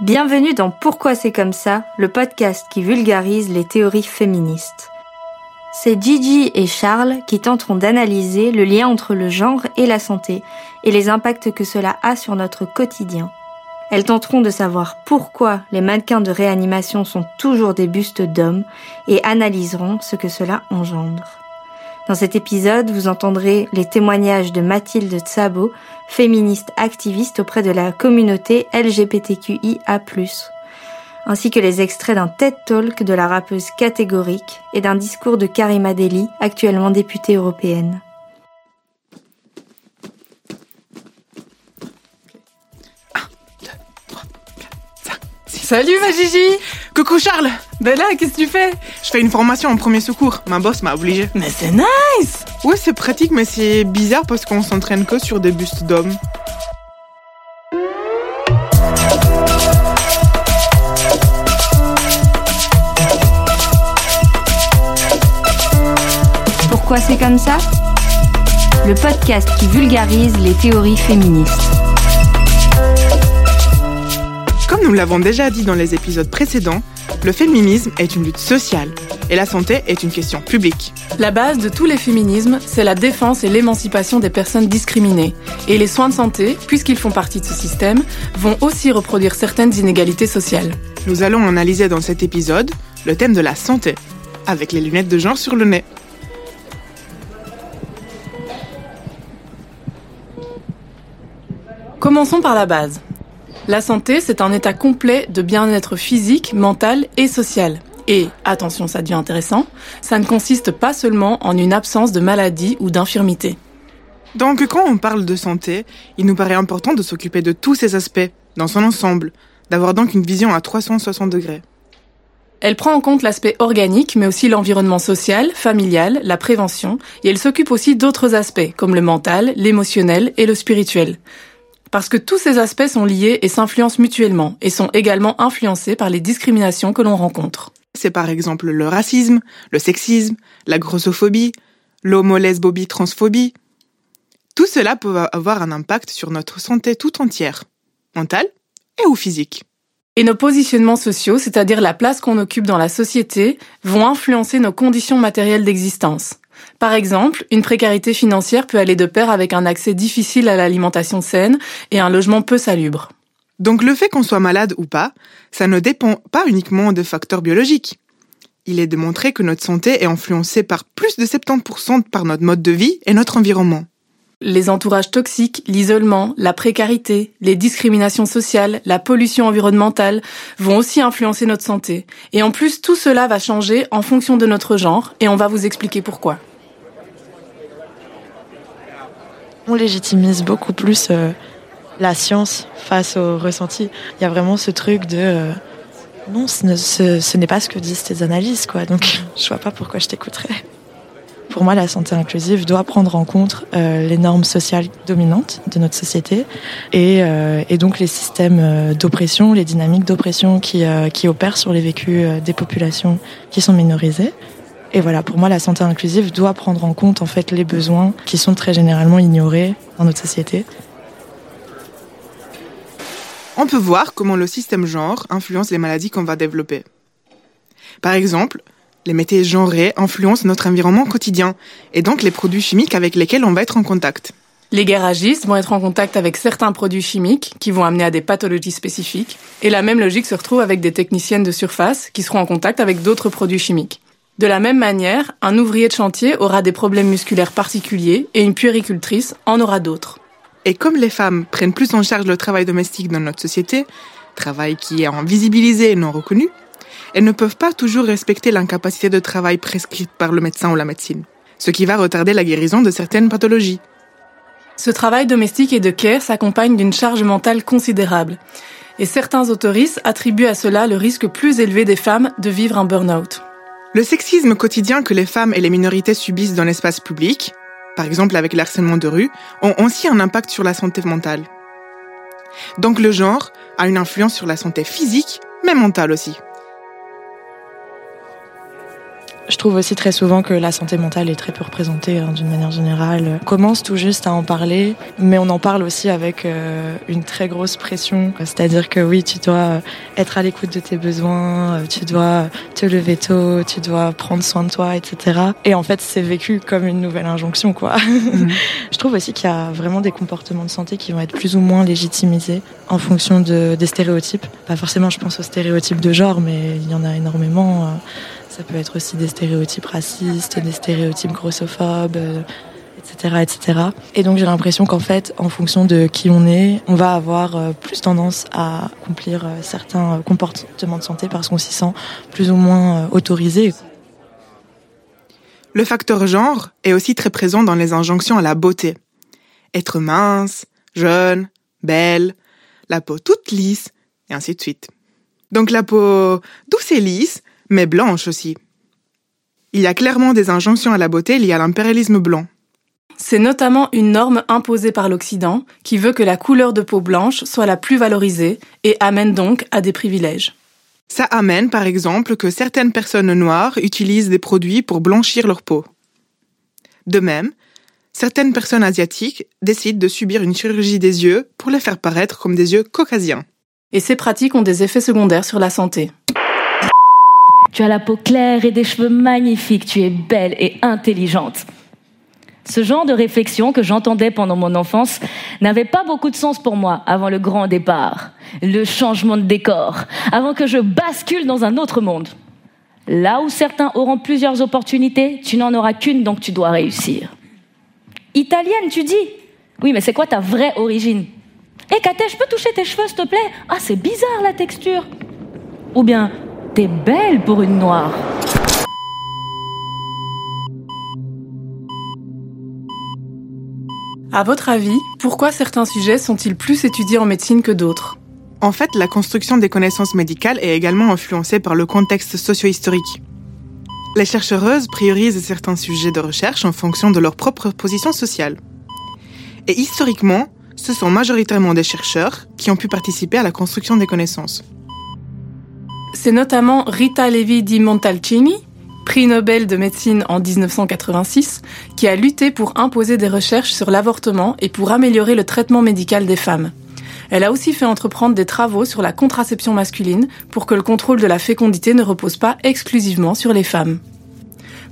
Bienvenue dans Pourquoi c'est comme ça, le podcast qui vulgarise les théories féministes. C'est Gigi et Charles qui tenteront d'analyser le lien entre le genre et la santé et les impacts que cela a sur notre quotidien. Elles tenteront de savoir pourquoi les mannequins de réanimation sont toujours des bustes d'hommes et analyseront ce que cela engendre. Dans cet épisode, vous entendrez les témoignages de Mathilde Tsabo, féministe activiste auprès de la communauté LGBTQIA+, ainsi que les extraits d'un TED Talk de la rappeuse catégorique et d'un discours de Karima Deli, actuellement députée européenne. Salut ma Gigi Coucou Charles Ben là, qu'est-ce que tu fais? Je fais une formation en premier secours. Ma boss m'a obligé. Mais c'est nice Ouais, c'est pratique, mais c'est bizarre parce qu'on s'entraîne que sur des bustes d'hommes. Pourquoi c'est comme ça? Le podcast qui vulgarise les théories féministes. Nous l'avons déjà dit dans les épisodes précédents, le féminisme est une lutte sociale et la santé est une question publique. La base de tous les féminismes, c'est la défense et l'émancipation des personnes discriminées. Et les soins de santé, puisqu'ils font partie de ce système, vont aussi reproduire certaines inégalités sociales. Nous allons analyser dans cet épisode le thème de la santé, avec les lunettes de genre sur le nez. Commençons par la base. La santé, c'est un état complet de bien-être physique, mental et social. Et, attention, ça devient intéressant, ça ne consiste pas seulement en une absence de maladie ou d'infirmité. Donc quand on parle de santé, il nous paraît important de s'occuper de tous ces aspects, dans son ensemble, d'avoir donc une vision à 360 degrés. Elle prend en compte l'aspect organique, mais aussi l'environnement social, familial, la prévention, et elle s'occupe aussi d'autres aspects, comme le mental, l'émotionnel et le spirituel. Parce que tous ces aspects sont liés et s'influencent mutuellement, et sont également influencés par les discriminations que l'on rencontre. C'est par exemple le racisme, le sexisme, la grossophobie, l'homo-lesbobie transphobie. Tout cela peut avoir un impact sur notre santé tout entière, mentale et ou physique. Et nos positionnements sociaux, c'est-à-dire la place qu'on occupe dans la société, vont influencer nos conditions matérielles d'existence. Par exemple, une précarité financière peut aller de pair avec un accès difficile à l'alimentation saine et un logement peu salubre. Donc le fait qu'on soit malade ou pas, ça ne dépend pas uniquement de facteurs biologiques. Il est démontré que notre santé est influencée par plus de 70% par notre mode de vie et notre environnement. Les entourages toxiques, l'isolement, la précarité, les discriminations sociales, la pollution environnementale vont aussi influencer notre santé. Et en plus, tout cela va changer en fonction de notre genre et on va vous expliquer pourquoi. On légitimise beaucoup plus euh, la science face au ressenti. Il y a vraiment ce truc de euh, non, ce, ne- ce- ce n'est pas ce que disent tes analyses, quoi. Donc, je vois pas pourquoi je t'écouterais. Pour moi, la santé inclusive doit prendre en compte euh, les normes sociales dominantes de notre société et, donc les systèmes d'oppression, les dynamiques d'oppression qui, opèrent sur les vécus des populations qui sont minorisées. Et voilà, pour moi, la santé inclusive doit prendre en compte en fait les besoins qui sont très généralement ignorés dans notre société. On peut voir comment le système genre influence les maladies qu'on va développer. Par exemple, les métiers genrés influencent notre environnement quotidien et donc les produits chimiques avec lesquels on va être en contact. Les garagistes vont être en contact avec certains produits chimiques qui vont amener à des pathologies spécifiques. Et la même logique se retrouve avec des techniciennes de surface qui seront en contact avec d'autres produits chimiques. De la même manière, un ouvrier de chantier aura des problèmes musculaires particuliers et une puéricultrice en aura d'autres. Et comme les femmes prennent plus en charge le travail domestique dans notre société, travail qui est invisibilisé et non reconnu, elles ne peuvent pas toujours respecter l'incapacité de travail prescrite par le médecin ou la médecine, ce qui va retarder la guérison de certaines pathologies. Ce travail domestique et de care s'accompagne d'une charge mentale considérable. Et certains autoristes attribuent à cela le risque plus élevé des femmes de vivre un burn-out. Le sexisme quotidien que les femmes et les minorités subissent dans l'espace public, par exemple avec le harcèlement de rue, ont aussi un impact sur la santé mentale. Donc le genre a une influence sur la santé physique, mais mentale aussi. Je trouve aussi très souvent que la santé mentale est très peu représentée hein, d'une manière générale. On commence tout juste à en parler, mais on en parle aussi avec euh, une très grosse pression. C'est-à-dire que oui, tu dois être à l'écoute de tes besoins, euh, tu dois te lever tôt, tu dois prendre soin de toi, etc. Et en fait, c'est vécu comme une nouvelle injonction, quoi. Mhm. Je trouve aussi qu'il y a vraiment des comportements de santé qui vont être plus ou moins légitimisés en fonction de, des stéréotypes. Pas forcément, je pense aux stéréotypes de genre, mais il y en a énormément. Euh, ça peut être aussi des stéréotypes racistes, des stéréotypes grossophobes, etc., euh, etc. Et donc j'ai l'impression qu'en fait, en fonction de qui on est, on va avoir euh, plus tendance à accomplir euh, certains comportements de santé parce qu'on s'y sent plus ou moins autorisé. Le facteur genre est aussi très présent dans les injonctions à la beauté. Être mince, jeune, belle, la peau toute lisse, et ainsi de suite. Donc la peau douce et lisse, mais blanche aussi. Il y a clairement des injonctions à la beauté liées à l'impérialisme blanc. C'est notamment une norme imposée par l'Occident qui veut que la couleur de peau blanche soit la plus valorisée et amène donc à des privilèges. Ça amène par exemple que certaines personnes noires utilisent des produits pour blanchir leur peau. De même, certaines personnes asiatiques décident de subir une chirurgie des yeux pour les faire paraître comme des yeux caucasiens. Et ces pratiques ont des effets secondaires sur la santé. Tu as la peau claire et des cheveux magnifiques, tu es belle et intelligente. Ce genre de réflexion que j'entendais pendant mon enfance n'avait pas beaucoup de sens pour moi avant le grand départ, le changement de décor, avant que je bascule dans un autre monde. Là où certains auront plusieurs opportunités, tu n'en auras qu'une, donc tu dois réussir. Italienne, tu dis? Oui, mais c'est quoi ta vraie origine? Hé, hey, je peux toucher tes cheveux, s'il te plaît? Ah, c'est bizarre la texture. Ou bien, T'es belle pour une noire. À votre avis, pourquoi certains sujets sont-ils plus étudiés en médecine que d'autres? En fait, la construction des connaissances médicales est également influencée par le contexte socio-historique. Les chercheuses priorisent certains sujets de recherche en fonction de leur propre position sociale. Et historiquement, ce sont majoritairement des chercheurs qui ont pu participer à la construction des connaissances. C'est notamment Rita Levi di Montalcini, prix Nobel de médecine en 1986, qui a lutté pour imposer des recherches sur l'avortement et pour améliorer le traitement médical des femmes. Elle a aussi fait entreprendre des travaux sur la contraception masculine pour que le contrôle de la fécondité ne repose pas exclusivement sur les femmes.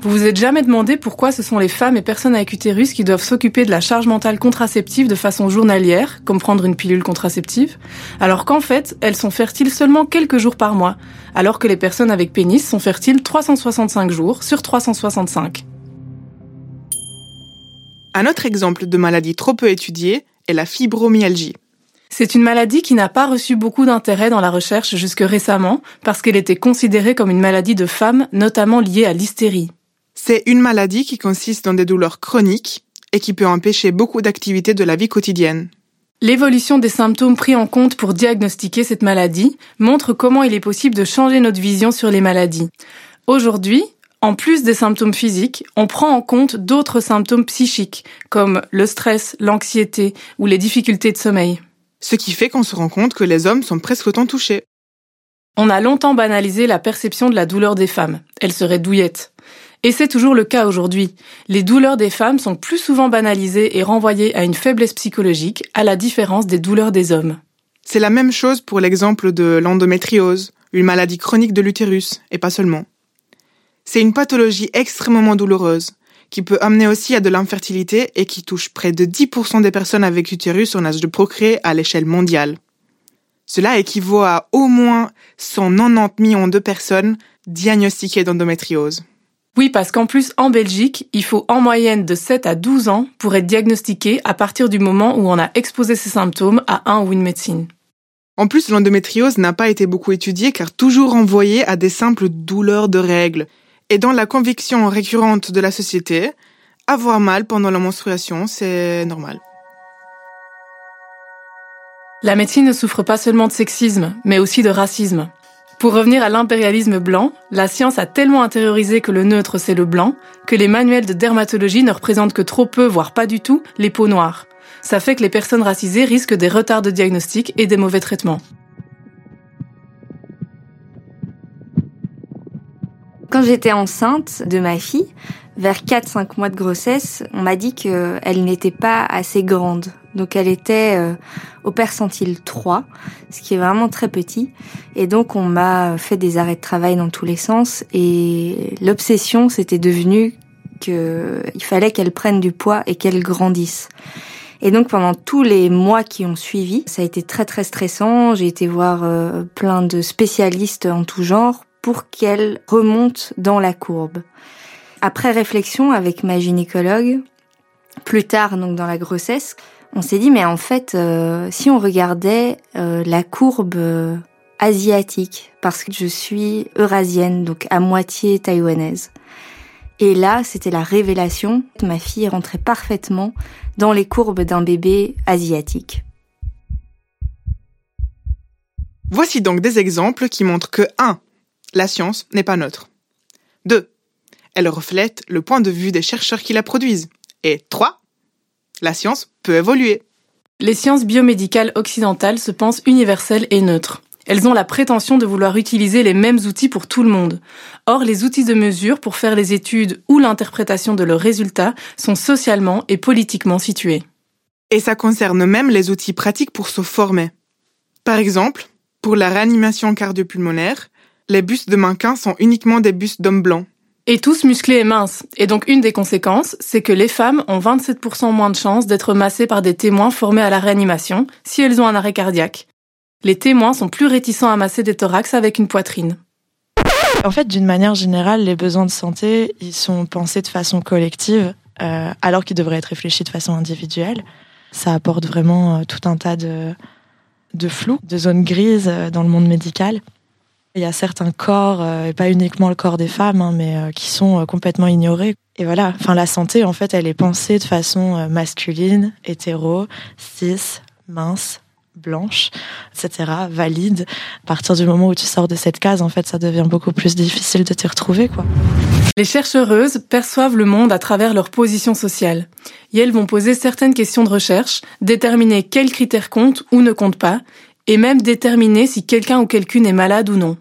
Vous vous êtes jamais demandé pourquoi ce sont les femmes et personnes avec utérus qui doivent s'occuper de la charge mentale contraceptive de façon journalière, comme prendre une pilule contraceptive, alors qu'en fait, elles sont fertiles seulement quelques jours par mois, alors que les personnes avec pénis sont fertiles 365 jours sur 365. Un autre exemple de maladie trop peu étudiée est la fibromyalgie. C'est une maladie qui n'a pas reçu beaucoup d'intérêt dans la recherche jusque récemment parce qu'elle était considérée comme une maladie de femmes, notamment liée à l'hystérie. C'est une maladie qui consiste dans des douleurs chroniques et qui peut empêcher beaucoup d'activités de la vie quotidienne. L'évolution des symptômes pris en compte pour diagnostiquer cette maladie montre comment il est possible de changer notre vision sur les maladies. Aujourd'hui, en plus des symptômes physiques, on prend en compte d'autres symptômes psychiques, comme le stress, l'anxiété ou les difficultés de sommeil. Ce qui fait qu'on se rend compte que les hommes sont presque autant touchés. On a longtemps banalisé la perception de la douleur des femmes. Elles seraient douillettes. Et c'est toujours le cas aujourd'hui. Les douleurs des femmes sont plus souvent banalisées et renvoyées à une faiblesse psychologique, à la différence des douleurs des hommes. C'est la même chose pour l'exemple de l'endométriose, une maladie chronique de l'utérus, et pas seulement. C'est une pathologie extrêmement douloureuse, qui peut amener aussi à de l'infertilité et qui touche près de 10% des personnes avec utérus en âge de procréer à l'échelle mondiale. Cela équivaut à au moins 190 millions de personnes diagnostiquées d'endométriose. Oui, parce qu'en plus, en Belgique, il faut en moyenne de 7 à 12 ans pour être diagnostiqué à partir du moment où on a exposé ses symptômes à un ou une médecine. En plus, l'endométriose n'a pas été beaucoup étudiée car toujours renvoyée à des simples douleurs de règles. Et dans la conviction récurrente de la société, avoir mal pendant la menstruation, c'est normal. La médecine ne souffre pas seulement de sexisme, mais aussi de racisme. Pour revenir à l'impérialisme blanc, la science a tellement intériorisé que le neutre c'est le blanc, que les manuels de dermatologie ne représentent que trop peu, voire pas du tout, les peaux noires. Ça fait que les personnes racisées risquent des retards de diagnostic et des mauvais traitements. Quand j'étais enceinte de ma fille, vers 4-5 mois de grossesse, on m'a dit qu'elle n'était pas assez grande. Donc elle était euh, au percentile 3, ce qui est vraiment très petit. Et donc on m'a fait des arrêts de travail dans tous les sens. Et l'obsession, c'était devenu qu'il fallait qu'elle prenne du poids et qu'elle grandisse. Et donc pendant tous les mois qui ont suivi, ça a été très très stressant. J'ai été voir euh, plein de spécialistes en tout genre pour qu'elle remonte dans la courbe. Après réflexion avec ma gynécologue, plus tard donc dans la grossesse, on s'est dit mais en fait euh, si on regardait euh, la courbe asiatique parce que je suis eurasienne donc à moitié taïwanaise. Et là, c'était la révélation. Ma fille rentrait parfaitement dans les courbes d'un bébé asiatique. Voici donc des exemples qui montrent que 1. La science n'est pas neutre. 2. Elle reflète le point de vue des chercheurs qui la produisent. Et 3. La science peut évoluer. Les sciences biomédicales occidentales se pensent universelles et neutres. Elles ont la prétention de vouloir utiliser les mêmes outils pour tout le monde. Or, les outils de mesure pour faire les études ou l'interprétation de leurs résultats sont socialement et politiquement situés. Et ça concerne même les outils pratiques pour se former. Par exemple, pour la réanimation cardiopulmonaire, les bus de mannequins sont uniquement des bus d'hommes blancs. Et tous musclés et minces. Et donc une des conséquences, c'est que les femmes ont 27% moins de chances d'être massées par des témoins formés à la réanimation si elles ont un arrêt cardiaque. Les témoins sont plus réticents à masser des thorax avec une poitrine. En fait, d'une manière générale, les besoins de santé, ils sont pensés de façon collective, euh, alors qu'ils devraient être réfléchis de façon individuelle. Ça apporte vraiment euh, tout un tas de, de flou, de zones grises euh, dans le monde médical. Il y a certains corps, et pas uniquement le corps des femmes, hein, mais qui sont complètement ignorés. Et voilà, enfin la santé, en fait, elle est pensée de façon masculine, hétéro, cis, mince, blanche, etc., valide. À partir du moment où tu sors de cette case, en fait, ça devient beaucoup plus difficile de t'y retrouver, quoi. Les chercheuses perçoivent le monde à travers leur position sociale. Et elles vont poser certaines questions de recherche, déterminer quels critères comptent ou ne comptent pas, et même déterminer si quelqu'un ou quelqu'une est malade ou non.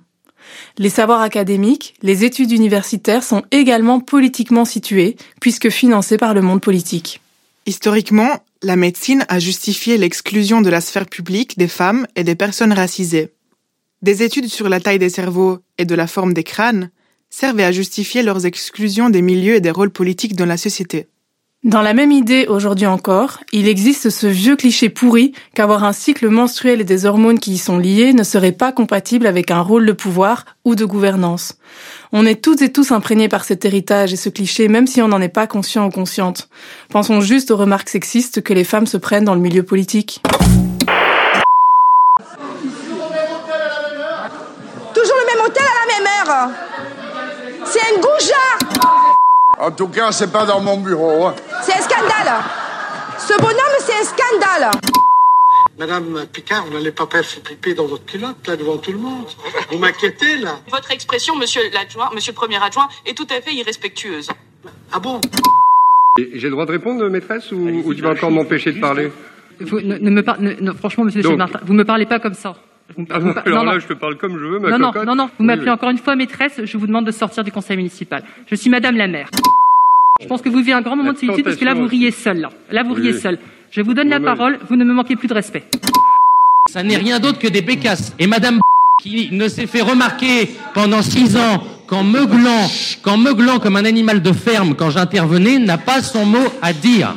Les savoirs académiques, les études universitaires sont également politiquement situés, puisque financés par le monde politique. Historiquement, la médecine a justifié l'exclusion de la sphère publique des femmes et des personnes racisées. Des études sur la taille des cerveaux et de la forme des crânes servaient à justifier leurs exclusions des milieux et des rôles politiques dans la société. Dans la même idée aujourd'hui encore, il existe ce vieux cliché pourri qu'avoir un cycle menstruel et des hormones qui y sont liées ne serait pas compatible avec un rôle de pouvoir ou de gouvernance. On est toutes et tous imprégnés par cet héritage et ce cliché même si on n'en est pas conscient ou consciente. Pensons juste aux remarques sexistes que les femmes se prennent dans le milieu politique. Toujours le même hôtel à la même heure C'est un goujat En tout cas, c'est pas dans mon bureau. Hein. C'est un scandale. Ce bonhomme, c'est un scandale. Madame Picard, vous n'allez pas faire pipi dans votre culotte, là, devant tout le monde. Vous m'inquiétez, là. Votre expression, monsieur l'adjoint, monsieur le premier adjoint, est tout à fait irrespectueuse. Ah bon? J'ai le droit de répondre, maîtresse, ou, tu vas encore m'empêcher de parler? vous, ne, me par... non, Franchement, monsieur Donc, Martin, vous me parlez pas comme ça. Ah bon, alors non, là, je te parle comme je veux, ma non, cocotte. Non, non, non, vous m'appelez encore une fois maîtresse, je vous demande de sortir du conseil municipal. Je suis madame la maire. Je pense que vous vivez un grand moment de solitude parce que là, vous riez seul. Là, là vous riez seul. Je vous donne la parole, vous ne me manquez plus de respect. Ça n'est rien d'autre que des bécasses. Et madame qui ne s'est fait remarquer pendant six ans qu'en meuglant, qu'en meuglant comme un animal de ferme quand j'intervenais, n'a pas son mot à dire.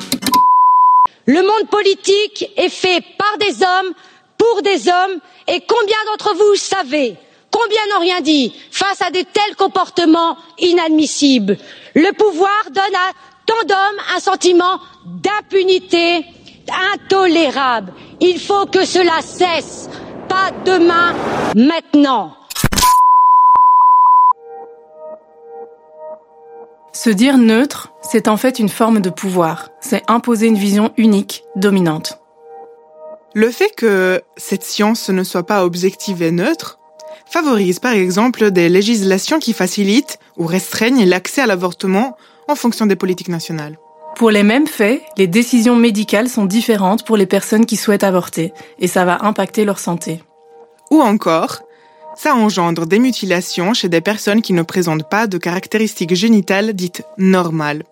Le monde politique est fait par des hommes, pour des hommes, et combien d'entre vous savez Combien n'ont rien dit face à de tels comportements inadmissibles? Le pouvoir donne à tant d'hommes un sentiment d'impunité intolérable. Il faut que cela cesse. Pas demain, maintenant. Se dire neutre, c'est en fait une forme de pouvoir. C'est imposer une vision unique, dominante. Le fait que cette science ne soit pas objective et neutre favorise par exemple des législations qui facilitent ou restreignent l'accès à l'avortement en fonction des politiques nationales. Pour les mêmes faits, les décisions médicales sont différentes pour les personnes qui souhaitent avorter et ça va impacter leur santé. Ou encore, Ça engendre des mutilations chez des personnes qui ne présentent pas de caractéristiques génitales dites normales.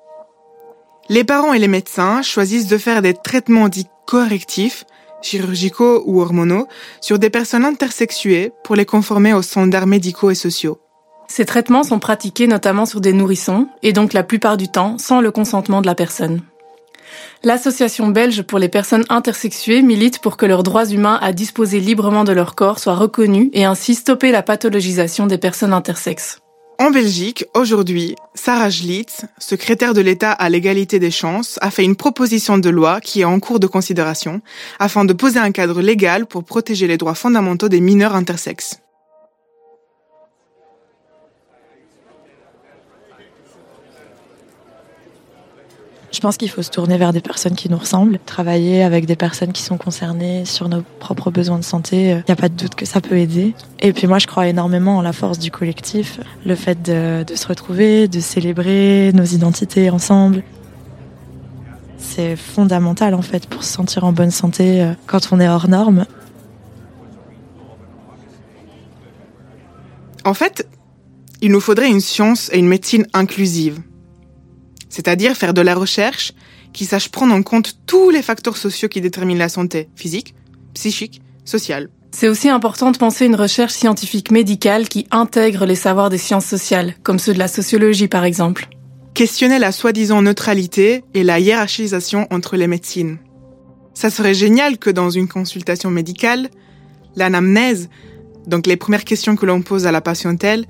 Les parents et les médecins choisissent de faire des traitements dits correctifs, chirurgicaux ou hormonaux, sur des personnes intersexuées pour les conformer aux standards médicaux et sociaux. Ces traitements sont pratiqués notamment sur des nourrissons, et donc la plupart du temps sans le consentement de la personne. L'Association belge pour les personnes intersexuées milite pour que leurs droits humains à disposer librement de leur corps soient reconnus et ainsi stopper la pathologisation des personnes intersexes. En Belgique, aujourd'hui, Sarah Schlitz, secrétaire de l'État à l'égalité des chances, a fait une proposition de loi qui est en cours de considération afin de poser un cadre légal pour protéger les droits fondamentaux des mineurs intersexes. Je pense qu'il faut se tourner vers des personnes qui nous ressemblent, travailler avec des personnes qui sont concernées sur nos propres besoins de santé. Il n'y a pas de doute que ça peut aider. Et puis moi, je crois énormément en la force du collectif, le fait de, de se retrouver, de célébrer nos identités ensemble. C'est fondamental en fait pour se sentir en bonne santé euh, quand on est hors norme. En fait, il nous faudrait une science et une médecine inclusive c'est-à-dire faire de la recherche qui sache prendre en compte tous les facteurs sociaux qui déterminent la santé physique, psychique, sociale. C'est aussi important de penser une recherche scientifique médicale qui intègre les savoirs des sciences sociales, comme ceux de la sociologie par exemple. Questionner la soi-disant neutralité et la hiérarchisation entre les médecines. Ça serait génial que dans une consultation médicale, l'anamnèse, donc les premières questions que l'on pose à la patientèle,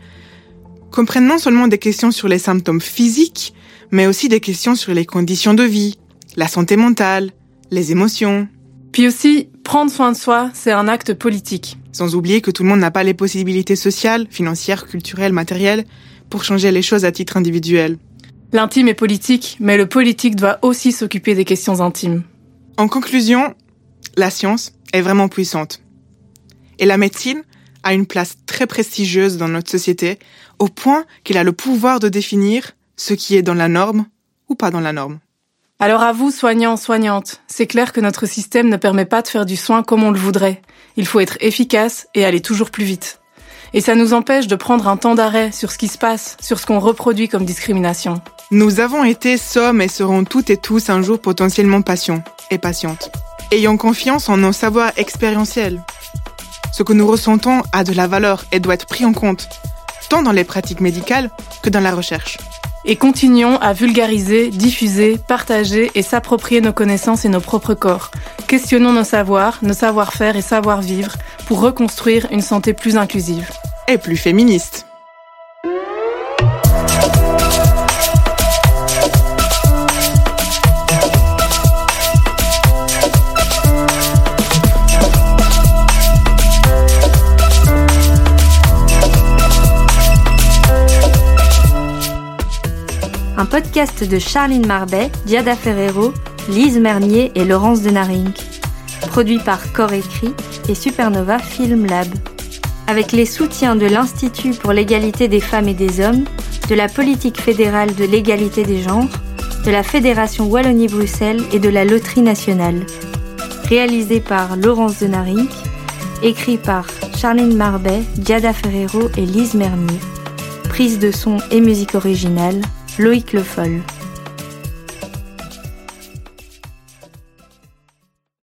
comprennent non seulement des questions sur les symptômes physiques, mais aussi des questions sur les conditions de vie, la santé mentale, les émotions. Puis aussi, prendre soin de soi, c'est un acte politique. Sans oublier que tout le monde n'a pas les possibilités sociales, financières, culturelles, matérielles pour changer les choses à titre individuel. L'intime est politique, mais le politique doit aussi s'occuper des questions intimes. En conclusion, la science est vraiment puissante. Et la médecine a une place très prestigieuse dans notre société, au point qu'il a le pouvoir de définir ce qui est dans la norme ou pas dans la norme. Alors à vous, soignants, soignantes, c'est clair que notre système ne permet pas de faire du soin comme on le voudrait. Il faut être efficace et aller toujours plus vite. Et ça nous empêche de prendre un temps d'arrêt sur ce qui se passe, sur ce qu'on reproduit comme discrimination. Nous avons été, sommes et serons toutes et tous un jour potentiellement patients et patientes. Ayons confiance en nos savoirs expérientiels. Ce que nous ressentons a de la valeur et doit être pris en compte, tant dans les pratiques médicales que dans la recherche et continuons à vulgariser, diffuser, partager et s'approprier nos connaissances et nos propres corps. Questionnons nos savoirs, nos savoir-faire et savoir-vivre pour reconstruire une santé plus inclusive. Et plus féministe. Podcast de Charline Marbet, Diada Ferrero, Lise Mernier et Laurence Denaring. Produit par Corps Écrit et Supernova Film Lab. Avec les soutiens de l'Institut pour l'égalité des femmes et des hommes, de la politique fédérale de l'égalité des genres, de la Fédération Wallonie-Bruxelles et de la Loterie nationale. Réalisé par Laurence Denaring, écrit par Charline Marbet, Diada Ferrero et Lise Mernier. Prise de son et musique originale, Loïc Le Foll.